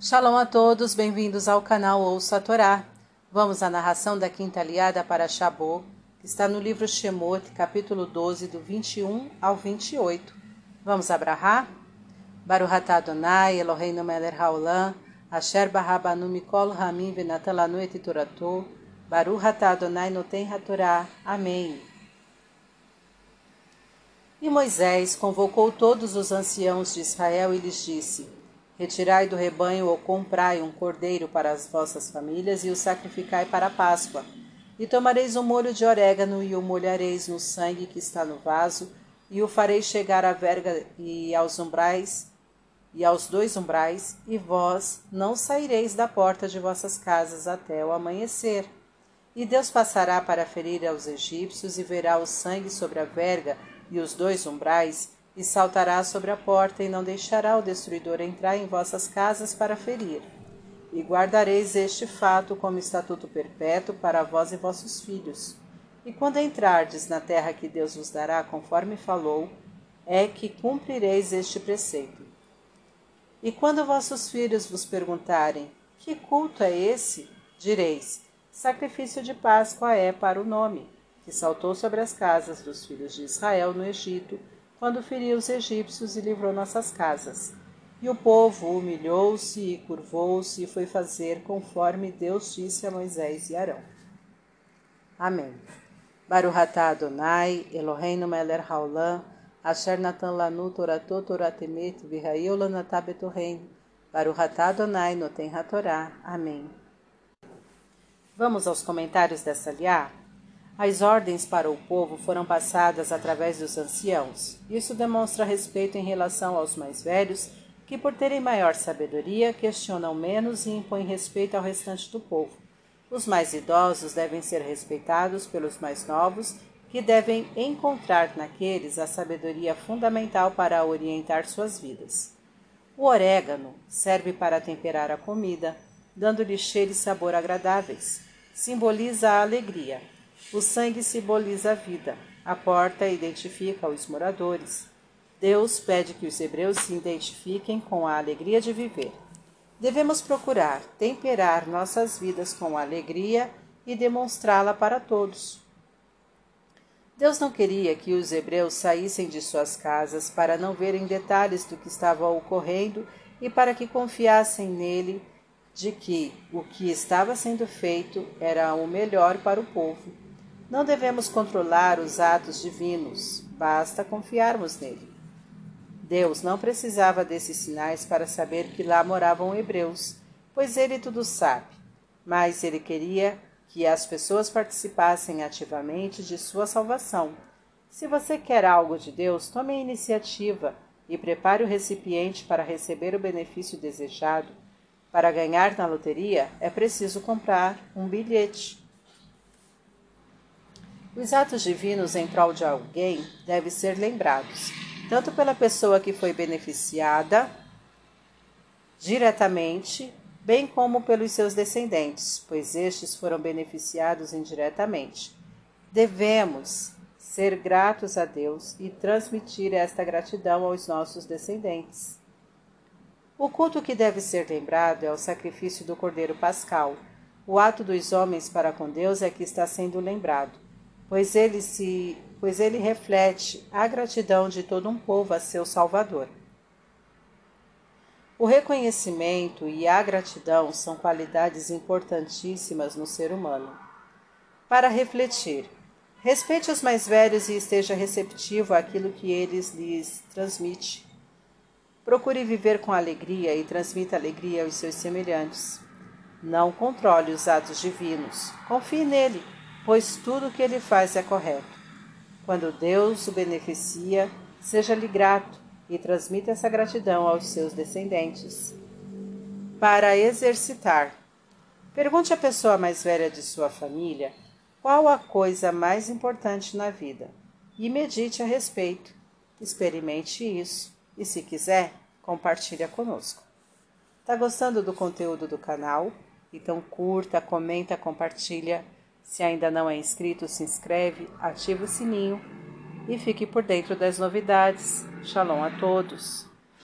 Shalom a todos, bem-vindos ao canal Ouça a Torá. Vamos à narração da quinta aliada para Shabô, que está no livro Shemot, capítulo 12, do 21 ao 28. Vamos abrahar? Baruch atah Adonai, Eloheinu melech haolam, asher barabanu mikol hamim venatan lanu et torato, Baruch atah Adonai noten hatorá. Amém. E Moisés convocou todos os anciãos de Israel e lhes disse: Retirai do rebanho ou comprai um cordeiro para as vossas famílias e o sacrificai para a Páscoa. E tomareis um molho de orégano e o molhareis no sangue que está no vaso, e o fareis chegar à verga e aos umbrais, e aos dois umbrais, e vós não saireis da porta de vossas casas até o amanhecer. E Deus passará para ferir aos egípcios, e verá o sangue sobre a verga e os dois umbrais, e saltará sobre a porta, e não deixará o destruidor entrar em vossas casas para ferir. E guardareis este fato como estatuto perpétuo para vós e vossos filhos. E quando entrardes na terra que Deus vos dará, conforme falou, é que cumprireis este preceito. E quando vossos filhos vos perguntarem: Que culto é esse? direis: Sacrifício de Páscoa é para o nome, que saltou sobre as casas dos filhos de Israel no Egito quando feriu os egípcios e livrou nossas casas. E o povo humilhou-se e curvou-se e foi fazer conforme Deus disse a Moisés e Arão. Amém. Baruch atah Adonai, Eloheinu melech haolam, asher natan lanu toratot toratemet v'hayeu lanatah betorrein. Baruch atah Adonai noten hatorá. Amém. Vamos aos comentários dessa liá? As ordens para o povo foram passadas através dos anciãos. Isso demonstra respeito em relação aos mais velhos, que, por terem maior sabedoria, questionam menos e impõem respeito ao restante do povo. Os mais idosos devem ser respeitados pelos mais novos, que devem encontrar naqueles a sabedoria fundamental para orientar suas vidas. O orégano serve para temperar a comida, dando-lhe cheiro e sabor agradáveis. Simboliza a alegria, o sangue simboliza a vida. A porta identifica os moradores. Deus pede que os hebreus se identifiquem com a alegria de viver. Devemos procurar temperar nossas vidas com alegria e demonstrá-la para todos. Deus não queria que os hebreus saíssem de suas casas para não verem detalhes do que estava ocorrendo e para que confiassem nele de que o que estava sendo feito era o melhor para o povo. Não devemos controlar os atos divinos, basta confiarmos nele. Deus não precisava desses sinais para saber que lá moravam hebreus, pois ele tudo sabe, mas ele queria que as pessoas participassem ativamente de sua salvação. Se você quer algo de Deus, tome a iniciativa e prepare o recipiente para receber o benefício desejado. Para ganhar na loteria, é preciso comprar um bilhete. Os atos divinos em prol de alguém devem ser lembrados, tanto pela pessoa que foi beneficiada diretamente, bem como pelos seus descendentes, pois estes foram beneficiados indiretamente. Devemos ser gratos a Deus e transmitir esta gratidão aos nossos descendentes. O culto que deve ser lembrado é o sacrifício do Cordeiro Pascal. O ato dos homens para com Deus é que está sendo lembrado pois ele se pois ele reflete a gratidão de todo um povo a seu Salvador. O reconhecimento e a gratidão são qualidades importantíssimas no ser humano. Para refletir, respeite os mais velhos e esteja receptivo àquilo que eles lhes transmite. Procure viver com alegria e transmita alegria aos seus semelhantes. Não controle os atos divinos. Confie nele pois tudo o que ele faz é correto. Quando Deus o beneficia, seja-lhe grato e transmita essa gratidão aos seus descendentes. Para exercitar, pergunte à pessoa mais velha de sua família qual a coisa mais importante na vida e medite a respeito. Experimente isso e, se quiser, compartilhe conosco. Está gostando do conteúdo do canal? Então curta, comenta, compartilha se ainda não é inscrito, se inscreve, ativa o sininho e fique por dentro das novidades. Shalom a todos!